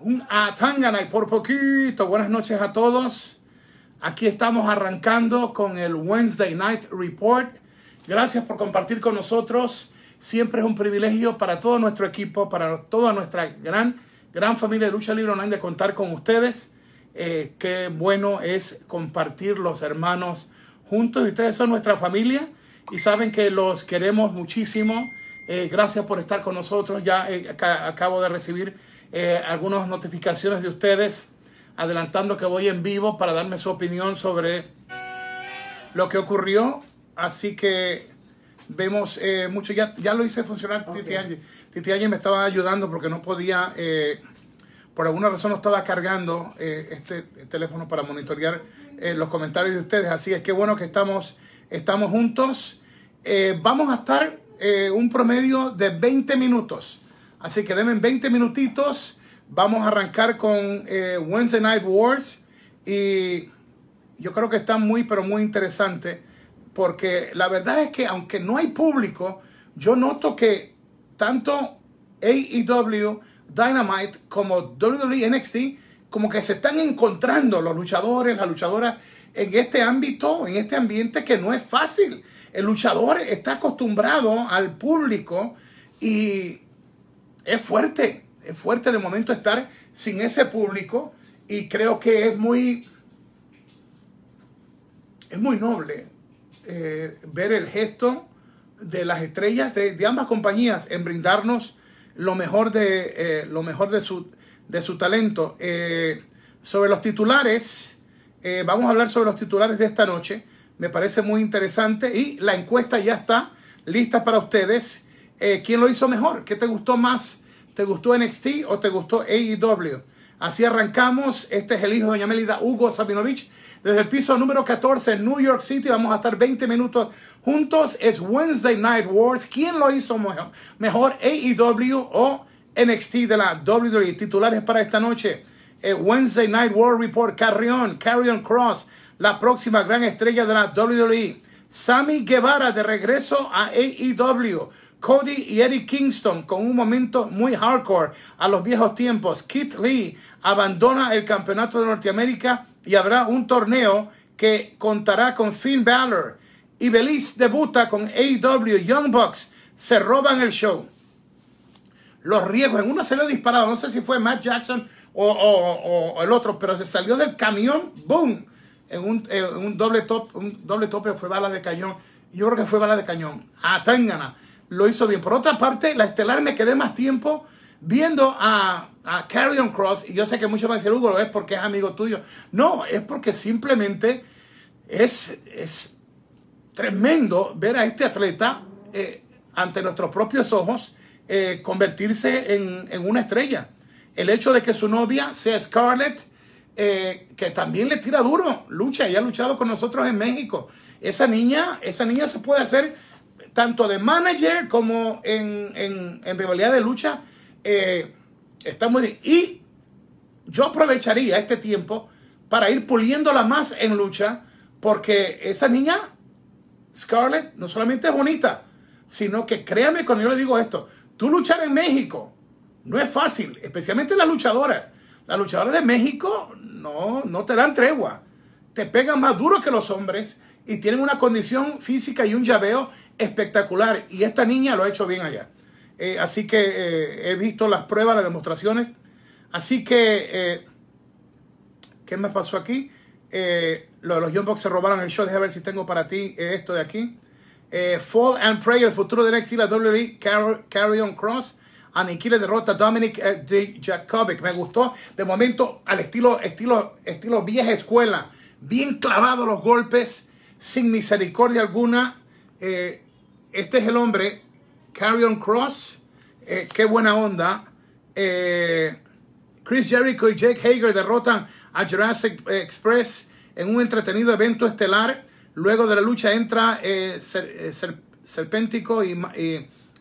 Un Atangana y por poquito. Buenas noches a todos. Aquí estamos arrancando con el Wednesday Night Report. Gracias por compartir con nosotros. Siempre es un privilegio para todo nuestro equipo, para toda nuestra gran, gran familia de Lucha Libre Online de contar con ustedes. Eh, qué bueno es compartir los hermanos juntos. Ustedes son nuestra familia y saben que los queremos muchísimo. Eh, gracias por estar con nosotros. Ya eh, acabo de recibir eh, algunas notificaciones de ustedes adelantando que voy en vivo para darme su opinión sobre lo que ocurrió. Así que vemos mucho. Ya, ya lo hice funcionar. Titi, Angie. Titi Angie me estaba ayudando porque no podía, por alguna razón no estaba cargando este teléfono para monitorear los comentarios de ustedes. Así es que bueno que estamos, estamos juntos. vamos a estar eh, un promedio de 20 minutos. Así que denme 20 minutitos. Vamos a arrancar con eh, Wednesday Night Wars. Y yo creo que está muy, pero muy interesante. Porque la verdad es que aunque no hay público, yo noto que tanto AEW, Dynamite como WWE NXT, como que se están encontrando los luchadores, las luchadoras en este ámbito, en este ambiente que no es fácil. El luchador está acostumbrado al público y es fuerte, es fuerte de momento estar sin ese público y creo que es muy, es muy noble eh, ver el gesto de las estrellas de, ambas compañías en brindarnos lo mejor de, eh, lo mejor de, su, de su talento. Eh, sobre los titulares, vamos a hablar sobre los titulares de esta noche me parece muy interesante y la encuesta ya está lista para ustedes. Eh, ¿Quién lo hizo mejor? ¿Qué te gustó más? ¿Te gustó NXT o te gustó AEW? Así arrancamos. Este es el hijo de Doña Melida, Hugo Sabinovich. Desde el piso número 14 en New York City. Vamos a estar 20 minutos juntos. Es Wednesday Night Wars. ¿Quién lo hizo mejor? Mejor AEW o NXT de la WWE. Titulares para esta noche. Eh, Wednesday Night War Report. Carrion, Carrion Cross la próxima gran estrella de la WWE. Sammy Guevara de regreso a AEW. Cody y Eddie Kingston con un momento muy hardcore a los viejos tiempos. Keith Lee abandona el campeonato de Norteamérica y habrá un torneo que contará con Finn Balor. Y Belize debuta con AEW Young Bucks. Se roban el show. Los riesgos. En uno se disparado. No sé si fue Matt Jackson o, el otro, pero se salió del camión. ¡Boom! en un, doble top, un doble tope fue bala de cañón. Yo creo que fue bala de cañón. Ah, Tangana lo hizo bien. Por otra parte, la estelar me quedé más tiempo viendo a, a Carrion Cross. Y yo sé que muchos van a decir, Hugo, lo es porque es amigo tuyo. No, es porque simplemente es, es tremendo ver a este atleta eh, ante nuestros propios ojos eh, convertirse en, en una estrella. El hecho de que su novia sea Scarlett eh, que también le tira duro, lucha y ha luchado con nosotros en México. Esa niña, esa niña se puede hacer tanto de manager como en, en, rivalidad de lucha. Eh, está muy bien. Y yo aprovecharía este tiempo para ir puliéndola más en lucha, porque esa niña, Scarlett, no solamente es bonita, sino que créame cuando yo le digo esto, tú luchar en México no es fácil, especialmente las luchadoras. Las luchadoras de México no, no te dan tregua. Te pegan más duro que los hombres y tienen una condición física y un llaveo espectacular. Y esta niña lo ha hecho bien allá. Eh, así que eh, he visto las pruebas, las demostraciones. Así que, eh, ¿qué me pasó aquí? lo de los Young Bucks se robaron el show. Déjame ver si tengo para ti esto de aquí. Fall and Pray, el futuro de NXT, la WWE, Carry on Cross. Aniquile derrota Dominic eh, Jakovic. Me gustó de momento al estilo, estilo, estilo vieja escuela. Bien clavados los golpes, sin misericordia alguna. Eh, este es el hombre, Carrion Cross. Eh, qué buena onda. Chris Jericho y Jake Hager derrotan a Jurassic Express en un entretenido evento estelar. Luego de la lucha entra Serpéntico y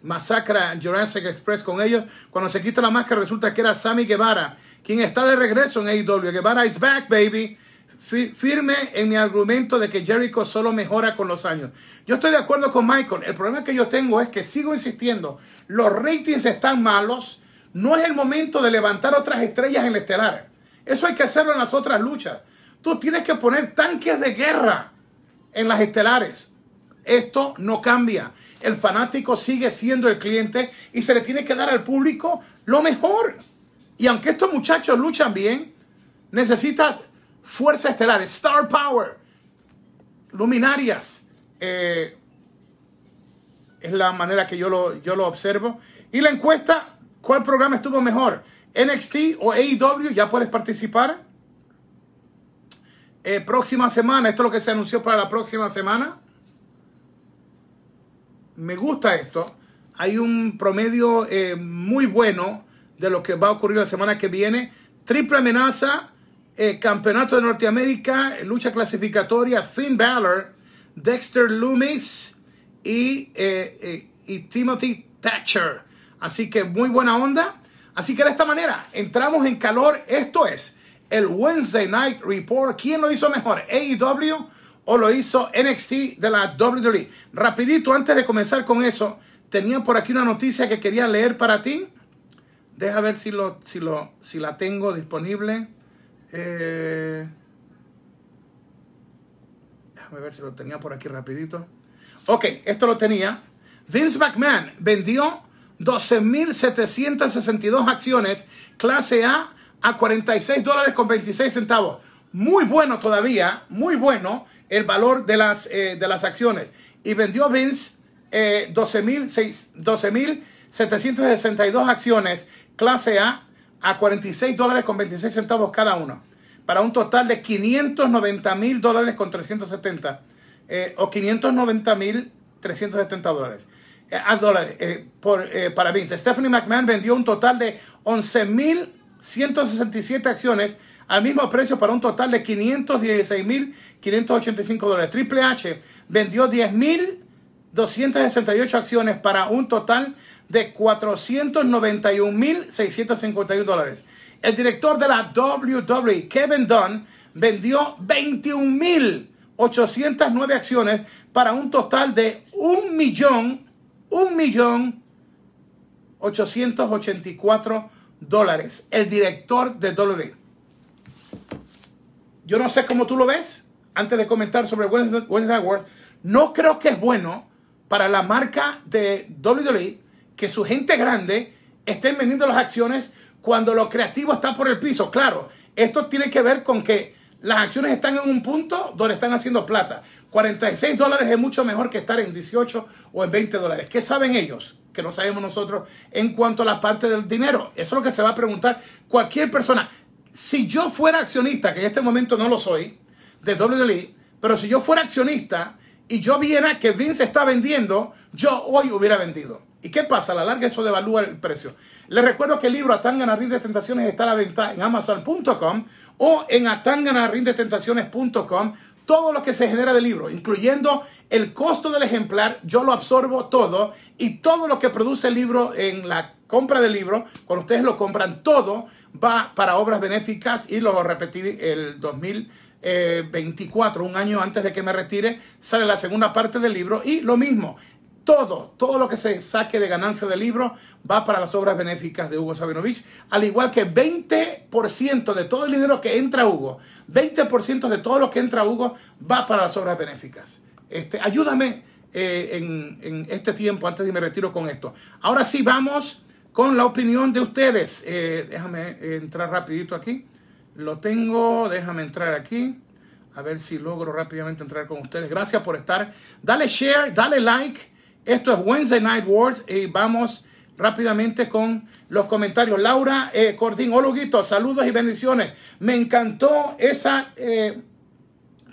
masacra Jurassic Express con ellos. Cuando se quita la máscara resulta que era Sammy Guevara, quien está de regreso en AEW. Guevara is back, baby. Firme en mi argumento de que Jericho solo mejora con los años. Yo estoy de acuerdo con Michael. El problema que yo tengo es que sigo insistiendo. Los ratings están malos. No es el momento de levantar otras estrellas en el estelar. Eso hay que hacerlo en las otras luchas. Tú tienes que poner tanques de guerra en las estelares. Esto no cambia. El fanático sigue siendo el cliente y se le tiene que dar al público lo mejor. Y aunque estos muchachos luchan bien, necesitas fuerza estelar, star power, luminarias. Eh, es la manera que yo lo, yo lo observo. Y la encuesta, ¿cuál programa estuvo mejor? NXT o AEW, ya puedes participar. Eh, próxima semana, esto es lo que se anunció para la próxima semana. Me gusta esto. Hay un promedio eh, muy bueno de lo que va a ocurrir la semana que viene. Triple amenaza, eh, Campeonato de Norteamérica, lucha clasificatoria, Finn Balor, Dexter Loomis y, y Timothy Thatcher. Así que muy buena onda. Así que de esta manera entramos en calor. Esto es el Wednesday Night Report. ¿Quién lo hizo mejor? AEW o lo hizo NXT de la WWE. Rapidito, antes de comenzar con eso, tenía por aquí una noticia que quería leer para ti. Deja ver si, lo, si, lo, si la tengo disponible. Eh, déjame ver si lo tenía por aquí rapidito. Ok, esto lo tenía. Vince McMahon vendió 12.762 acciones clase A a 46 dólares con 26 centavos. Muy bueno todavía, muy bueno el valor de las, eh, de las acciones. Y vendió Vince eh, 12.762 acciones clase A a 46 dólares con 26 centavos cada uno. Para un total de 590 mil dólares con 370. Eh, o 590 mil 370 dólares. Eh, a dólares eh, por, eh, para Vince. Stephanie McMahon vendió un total de 11.167 acciones al mismo precio para un total de 516.585 dólares. Triple H vendió 10.268 acciones para un total de 491.651 dólares. El director de la WWE, Kevin Dunn, vendió 21.809 acciones para un total de 1.000.000 un millón cuatro dólares. El director de WWE. Yo no sé cómo tú lo ves. Antes de comentar sobre Wednesday Award, no creo que es bueno para la marca de WWE que su gente grande estén vendiendo las acciones cuando lo creativo está por el piso. Claro, esto tiene que ver con que las acciones están en un punto donde están haciendo plata. 46 dólares es mucho mejor que estar en 18 o en 20 dólares. ¿Qué saben ellos? Que no sabemos nosotros en cuanto a la parte del dinero. Eso es lo que se va a preguntar cualquier persona. Si yo fuera accionista, que en este momento no lo soy, de WWE, pero si yo fuera accionista y yo viera que Vince está vendiendo, yo hoy hubiera vendido. ¿Y qué pasa? A la larga eso devalúa el precio. Les recuerdo que el libro Atangana Rinde Tentaciones está a la venta en amazon.com o en atanganarindetentaciones.com todo lo que se genera del libro, incluyendo el costo del ejemplar, yo lo absorbo todo y todo lo que produce el libro en la compra del libro, cuando ustedes lo compran, todo va para obras benéficas y lo repetí el 2024, un año antes de que me retire, sale la segunda parte del libro y lo mismo, todo, todo lo que se saque de ganancia del libro va para las obras benéficas de Hugo Sabinovich, al igual que 20% de todo el dinero que entra a Hugo, 20% de todo lo que entra a Hugo va para las obras benéficas. Este, ayúdame eh, en, este tiempo antes de me retiro con esto. Ahora sí vamos con la opinión de ustedes. Eh, déjame entrar rapidito aquí. Lo tengo, déjame entrar aquí. A ver si logro rápidamente entrar con ustedes. Gracias por estar. Dale share, dale like esto es Wednesday Night Wars y vamos rápidamente con los comentarios. Laura eh, Cordín, hola saludos y bendiciones. Me encantó esa eh,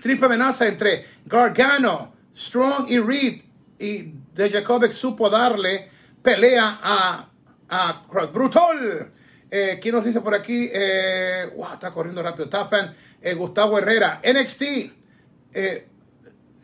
triple amenaza entre Gargano, Strong y Reed. Y De Jacobic supo darle pelea a, a Brutal. Eh, ¿Quién nos dice por aquí? Eh, wow, está corriendo rápido. Tapan, eh, Gustavo Herrera. NXT. Eh,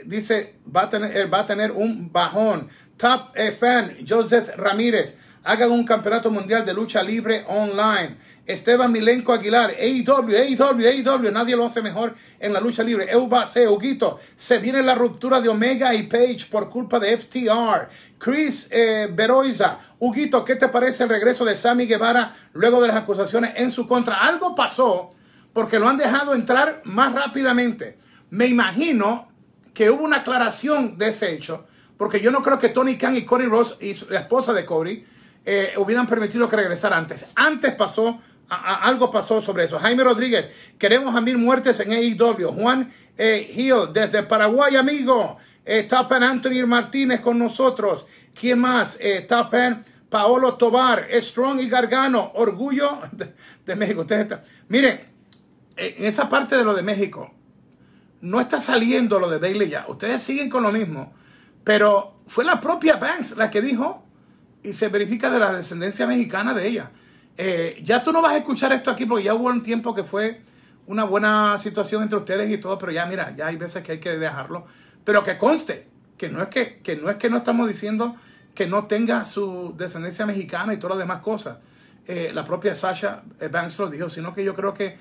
dice, va a tener, va a tener un bajón. Top fan, Joseph Ramírez, hagan un campeonato mundial de lucha libre online. Esteban Milenco Aguilar, AEW, AEW, AEW, nadie lo hace mejor en la lucha libre. Euba C, Huguito, se viene la ruptura de Omega y Page por culpa de FTR. Chris eh, Beroiza, Huguito, ¿qué te parece el regreso de Sammy Guevara luego de las acusaciones en su contra? Algo pasó porque lo han dejado entrar más rápidamente. Me imagino que hubo una aclaración de ese hecho, porque yo no creo que Tony Khan y Cody Ross y la esposa de Cody eh, hubieran permitido que regresara antes. Antes pasó, algo pasó sobre eso. Jaime Rodríguez, queremos a mil muertes en AEW. Juan eh, Hill, desde Paraguay, amigo. Eh, Tapan Anthony Martínez con nosotros. ¿Quién más? Eh, Tapan Paolo Tobar, Strong y Gargano, Orgullo de, México. Ustedes miren, en esa parte de lo de México, no está saliendo lo de Bailey ya. Ustedes siguen con lo mismo. Pero fue la propia Banks la que dijo y se verifica de la descendencia mexicana de ella. Eh, ya tú no vas a escuchar esto aquí porque ya hubo un tiempo que fue una buena situación entre ustedes y todo, pero ya mira, ya hay veces que hay que dejarlo. Pero que conste, que no es que, que no es que no estamos diciendo que no tenga su descendencia mexicana y todas las demás cosas. Eh, la propia Sasha eh, Banks lo dijo, sino que yo creo que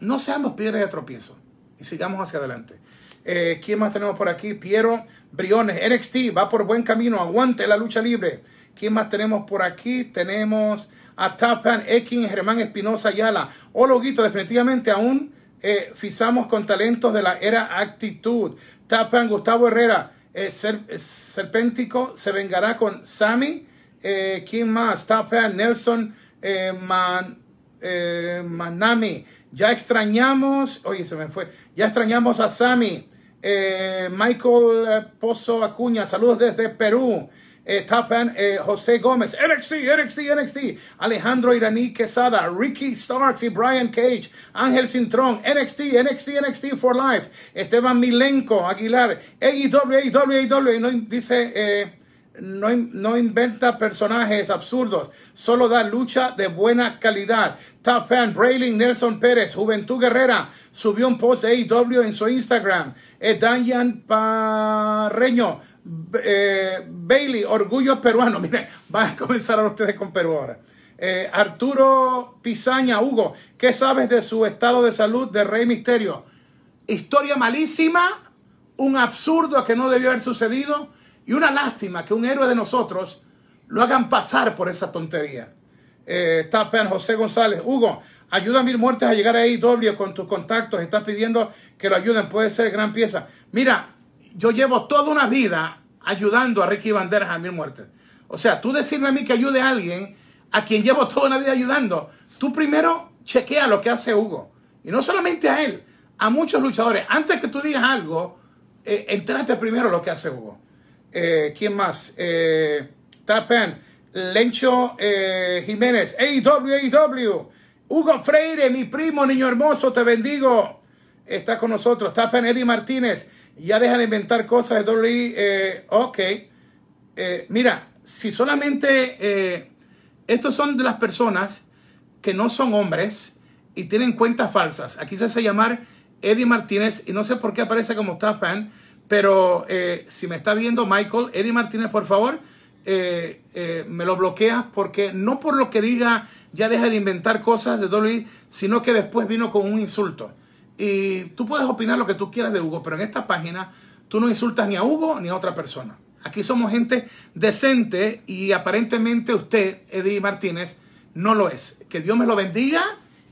no seamos piedras de tropiezo y sigamos hacia adelante. Eh, ¿Quién más tenemos por aquí? Piero Briones, NXT, va por buen camino, aguante la lucha libre. ¿Quién más tenemos por aquí? Tenemos a Tapan, Ekin, Germán Espinosa Ayala. Ologuito, definitivamente aún eh, fisamos con talentos de la era actitud. Tapan, Gustavo Herrera, eh, Serpéntico se vengará con Sammy. Eh, ¿Quién más? Tapan, Nelson Man, Manami. Ya extrañamos, oye, se me fue, ya extrañamos a Sammy. Eh, Michael eh, Pozo Acuña, saludos desde Perú. Eh, eh, José Gómez, NXT, NXT, NXT, Alejandro Iraní Quesada, Ricky Starks y Brian Cage, Ángel Cintrón, NXT, NXT, NXT for Life, Esteban Milenko Aguilar, AEW, AEW, AEW, no dice no, no, inventa personajes absurdos, solo da lucha de buena calidad. Top fan, Braylon Nelson Pérez, Juventud Guerrera, subió un post AEW en su Instagram. Eh, Dayan Parreño, eh, Bailey, Orgullo Peruano. Miren, van a comenzar a ustedes con Perú ahora. Eh, Arturo Pizaña, Hugo, ¿qué sabes de su estado de salud de Rey Misterio? Historia malísima, un absurdo que no debió haber sucedido y una lástima que un héroe de nosotros lo hagan pasar por esa tontería. Eh, José González. Hugo, ayuda a mil muertes a llegar a AEW con tus contactos. Estás pidiendo que lo ayuden. Puede ser gran pieza. Mira, yo llevo toda una vida ayudando a Ricky Banderas a mil muertes. O sea, tú decirme a mí que ayude a alguien a quien llevo toda una vida ayudando. Tú primero chequea lo que hace Hugo. Y no solamente a él, a muchos luchadores. Antes que tú digas algo, eh, entrate primero lo que hace Hugo. Eh, ¿Quién más? Eh, Tapan, Lencho eh, Jiménez, AEW, AEW. Hugo Freire, mi primo, niño hermoso, te bendigo. Está con nosotros. Tapan Eddie Martínez. Ya deja de inventar cosas de WWE. Eh, ok. mira, si solamente estos son de las personas que no son hombres y tienen cuentas falsas. Aquí se hace llamar Eddie Martínez y no sé por qué aparece como Tapan pero eh, si me está viendo Michael, Eddie Martínez, por favor, eh, eh, me lo bloqueas porque no por lo que diga ya deja de inventar cosas de Dolly, sino que después vino con un insulto. Y tú puedes opinar lo que tú quieras de Hugo, pero en esta página tú no insultas ni a Hugo ni a otra persona. Aquí somos gente decente y aparentemente usted, Eddie Martínez, no lo es. Que Dios me lo bendiga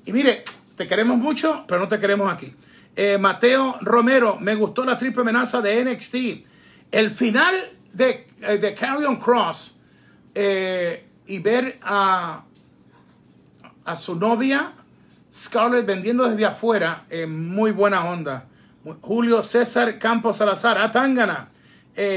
y mire, te queremos mucho, pero no te queremos aquí. Eh, Mateo Romero, me gustó la triple amenaza de NXT. El final de, eh, de Carrion Cross eh, y ver a, a su novia Scarlett vendiendo desde afuera, muy buena onda. Julio César Campos Salazar, Atangana.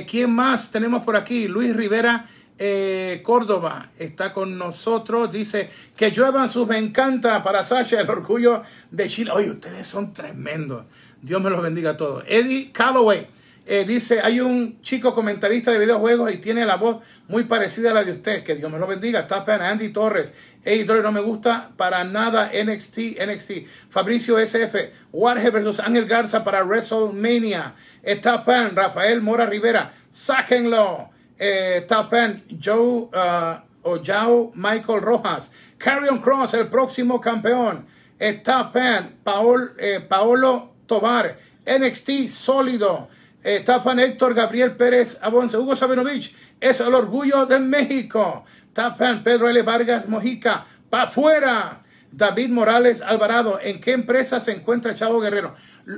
¿Quién más tenemos por aquí? Luis Rivera eh, Córdoba está con nosotros. Dice que lluevan sus me encanta para Sasha, el orgullo de Chile. Oye, ustedes son tremendos. Dios me los bendiga a todos. Eddie Calloway eh, dice: Hay un chico comentarista de videojuegos y tiene la voz muy parecida a la de usted. Que Dios me lo bendiga. Está Andy Torres. Hey, no me gusta para nada NXT, NXT. Fabricio SF. Warhead versus Ángel Garza para WrestleMania. Está Rafael Mora Rivera. Sáquenlo eh, Tapan, Joe uh, Michael Rojas. Carrion Cross, el próximo campeón. Está Pan, Paol, eh, Paolo Tobar. NXT sólido. Pan Héctor Gabriel Pérez Abonce. Hugo Sabinovich es el orgullo de México. Está Pan Pedro L. Vargas Mojica. Pa' afuera. David Morales Alvarado. ¿En qué empresa se encuentra Chavo Guerrero?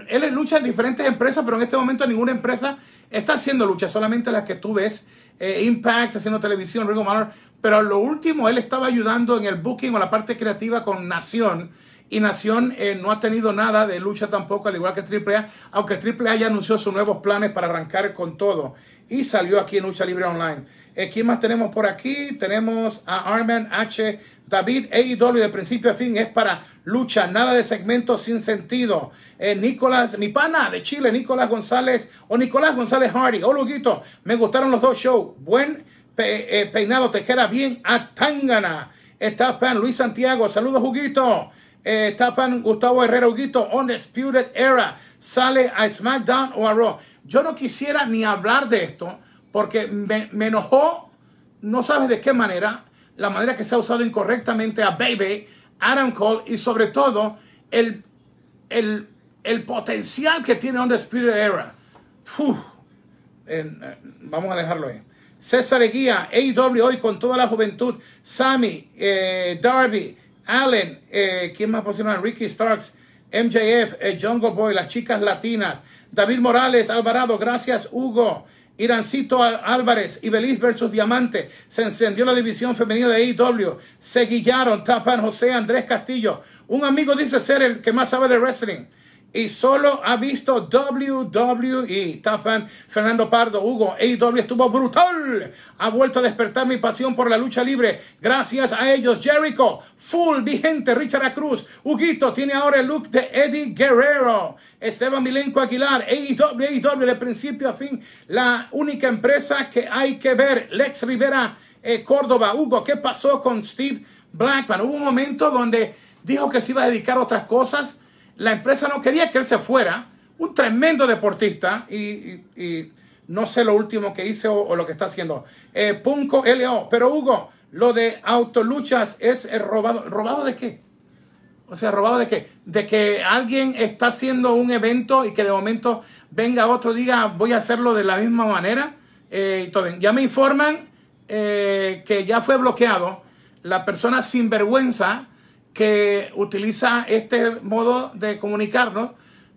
Él lucha en diferentes empresas, pero en este momento ninguna empresa está haciendo lucha, solamente las que tú ves. Eh, Impact, haciendo televisión, Ring of Pero lo último, él estaba ayudando en el booking o la parte creativa con Nación. Y Nación eh, no ha tenido nada de lucha tampoco, al igual que AAA, aunque AAA ya anunció sus nuevos planes para arrancar con todo. Y salió aquí en Lucha Libre Online. Eh, ¿Quién más tenemos por aquí? Tenemos a Arman H. David AEW de principio a fin es para lucha, nada de segmentos sin sentido. Eh, Nicolás, mi pana de Chile, Nicolás González o Nicolás González Hardy. Oh, Luguito, me gustaron los dos shows. Buen eh, peinado, te queda bien a Tangana. Está fan Luis Santiago, saludos, Huguito. Eh, fan Gustavo Herrera, Huguito, Undisputed Era. Sale a SmackDown o a Raw. Yo no quisiera ni hablar de esto porque me, me enojó, no sabes de qué manera la manera que se ha usado incorrectamente a Baby, Adam Cole y sobre todo el, el, el potencial que tiene Spirit Era. Eh, vamos a dejarlo ahí. César Eguía, AEW hoy con toda la juventud. Sammy, eh, Darby, Allen, eh, ¿quién más posiciona? Ricky Starks, MJF, Jungle Boy, las chicas latinas. David Morales, Alvarado, gracias Hugo. Irancito Álvarez y versus Diamante. Se encendió la división femenina de AEW. Se guillaron. Tapan José Andrés Castillo. Un amigo dice ser el que más sabe de wrestling y solo ha visto WWE. Tafan Fernando Pardo, Hugo, AEW estuvo brutal. Ha vuelto a despertar mi pasión por la lucha libre. Gracias a ellos, Jericho, full vigente, Richard Cruz. Huguito tiene ahora el look de Eddie Guerrero. Esteban Milenco Aguilar, AEW, AEW de principio a fin. La única empresa que hay que ver. Lex Rivera, eh, Córdoba. Hugo, ¿qué pasó con Steve Blackman? Hubo un momento donde dijo que se iba a dedicar a otras cosas la empresa no quería que él se fuera, un tremendo deportista, y, no sé lo último que hice o, lo que está haciendo. Eh, Punco LO, pero Hugo, lo de autoluchas es robado. ¿Robado de qué? O sea, ¿robado de qué? De que alguien está haciendo un evento y que de momento venga otro diga voy a hacerlo de la misma manera. Eh, ya me informan eh, que ya fue bloqueado la persona sin vergüenza que utiliza este modo de comunicarnos,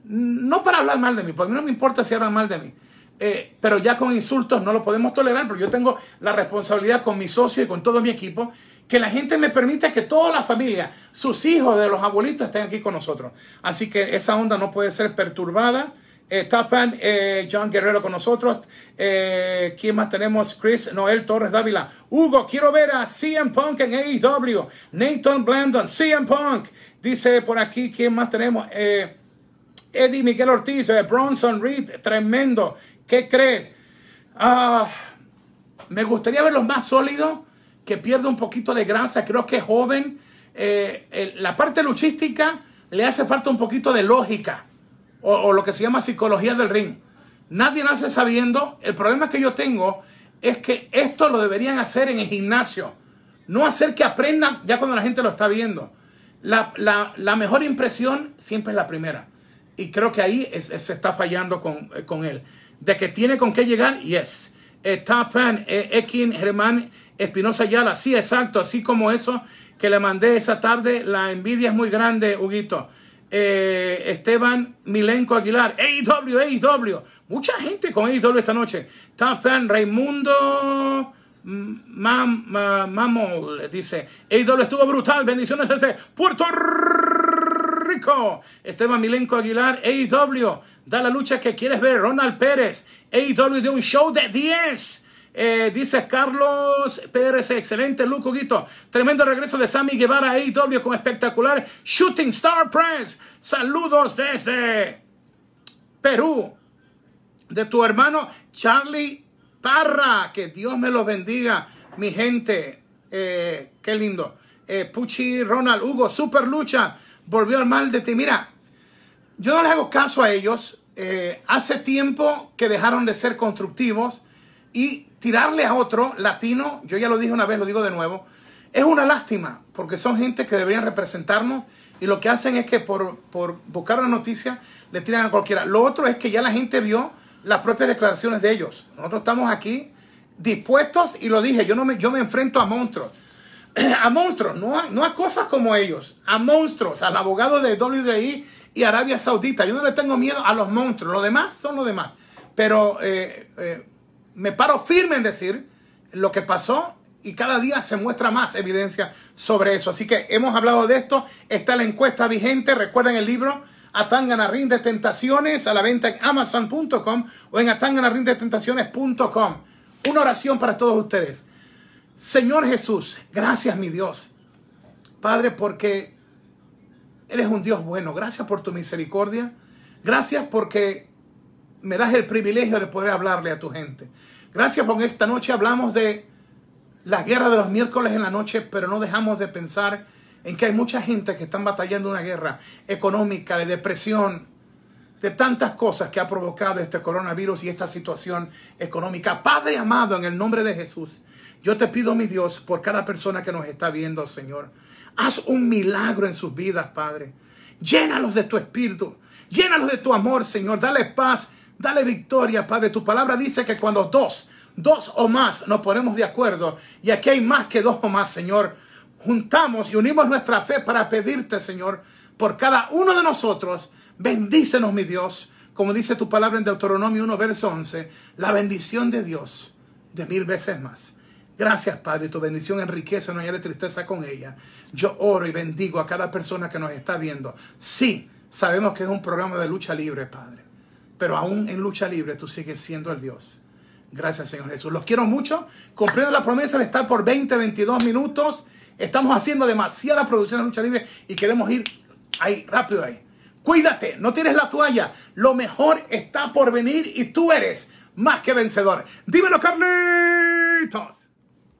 no para hablar mal de mí, porque a mí no me importa si hablan mal de mí, eh, pero ya con insultos no lo podemos tolerar, porque yo tengo la responsabilidad con mi socio y con todo mi equipo, que la gente me permita que toda la familia, sus hijos de los abuelitos estén aquí con nosotros. Así que esa onda no puede ser perturbada. Eh, Tapan, eh, John Guerrero con nosotros. Eh, ¿Quién más tenemos? Chris Noel Torres Dávila. Hugo, quiero ver a CM Punk en AEW. Nathan Blandon, CM Punk. Dice por aquí, ¿quién más tenemos? Eh, Eddie Miguel Ortiz, Bronson Reed, tremendo. ¿Qué crees? Ah, me gustaría verlo más sólido, que pierda un poquito de grasa. Creo que es joven. la parte luchística le hace falta un poquito de lógica o, lo que se llama psicología del ring. Nadie nace sabiendo. El problema que yo tengo es que esto lo deberían hacer en el gimnasio. No hacer que aprendan ya cuando la gente lo está viendo. La, mejor impresión siempre es la primera. Y creo que ahí se está fallando con, eh, con, él. De que tiene con qué llegar, yes. Está fan, eh, Ekin Germán Espinosa Ayala. Sí, exacto. Así como eso que le mandé esa tarde. La envidia es muy grande, Huguito. Eh, Esteban Milenco Aguilar, AEW, AEW. Mucha gente con AEW esta noche. Top fan Raimundo Mam, Mamol dice, AEW estuvo brutal, bendiciones desde Puerto Rico. Esteban Milenco Aguilar, AEW, da la lucha que quieres ver. Ronald Pérez, AEW de un show de 10. Eh, dice Carlos Pérez, excelente Luco Guito. Tremendo regreso de Sammy Guevara a AEW con espectacular Shooting Star Press. Saludos desde Perú. De tu hermano Charlie Parra. Que Dios me lo bendiga, mi gente. Eh, qué lindo. Eh, Puchi Ronald Hugo, super lucha. Volvió al mal de ti. Mira, yo no les hago caso a ellos. hace tiempo que dejaron de ser constructivos y tirarle a otro latino, yo ya lo dije una vez, lo digo de nuevo, es una lástima, porque son gente que deberían representarnos y lo que hacen es que por, por buscar una noticia le tiran a cualquiera. Lo otro es que ya la gente vio las propias declaraciones de ellos. Nosotros estamos aquí dispuestos, y lo dije, yo, no me, yo me enfrento a monstruos. a monstruos, no a, no a cosas como ellos, a monstruos, al abogado de WDI y Arabia Saudita. Yo no le tengo miedo a los monstruos, los demás son los demás. Pero eh, eh, me paro firme en decir lo que pasó y cada día se muestra más evidencia sobre eso. Así que hemos hablado de esto. Está la encuesta vigente. Recuerden el libro Atanganarín de Tentaciones a la venta en amazon.com o en atanganarindetentaciones.com. Una oración para todos ustedes. Señor Jesús, gracias mi Dios. Padre, porque eres un Dios bueno. Gracias por tu misericordia. Gracias porque me das el privilegio de poder hablarle a tu gente. Gracias porque esta noche hablamos de la guerra de los miércoles en la noche, pero no dejamos de pensar en que hay mucha gente que están batallando una guerra económica, de depresión, de tantas cosas que ha provocado este coronavirus y esta situación económica. Padre amado, en el nombre de Jesús, yo te pido, mi Dios, por cada persona que nos está viendo, Señor, haz un milagro en sus vidas, Padre. Llénalos de tu espíritu, llénalos de tu amor, Señor. Dale paz, dale victoria, Padre. Tu palabra dice que cuando dos, dos o más nos ponemos de acuerdo, y aquí hay más que dos o más, Señor, juntamos y unimos nuestra fe para pedirte, Señor, por cada uno de nosotros. Bendícenos, mi Dios, como dice tu palabra en Deuteronomio 1, verso 11, la bendición de Dios de mil veces más. Gracias, Padre, tu bendición enriquece, no hay tristeza con ella. Yo oro y bendigo a cada persona que nos está viendo. Sí, sabemos que es un programa de lucha libre, Padre, pero aún en lucha libre tú sigues siendo el Dios. Gracias, Señor Jesús. Los quiero mucho. Cumpliendo la promesa de estar por 20, 22 minutos. Estamos haciendo demasiada producción de lucha libre y queremos ir ahí, rápido ahí. Cuídate, no tienes la toalla. Lo mejor está por venir y tú eres más que vencedor. Dímelo, Carlitos.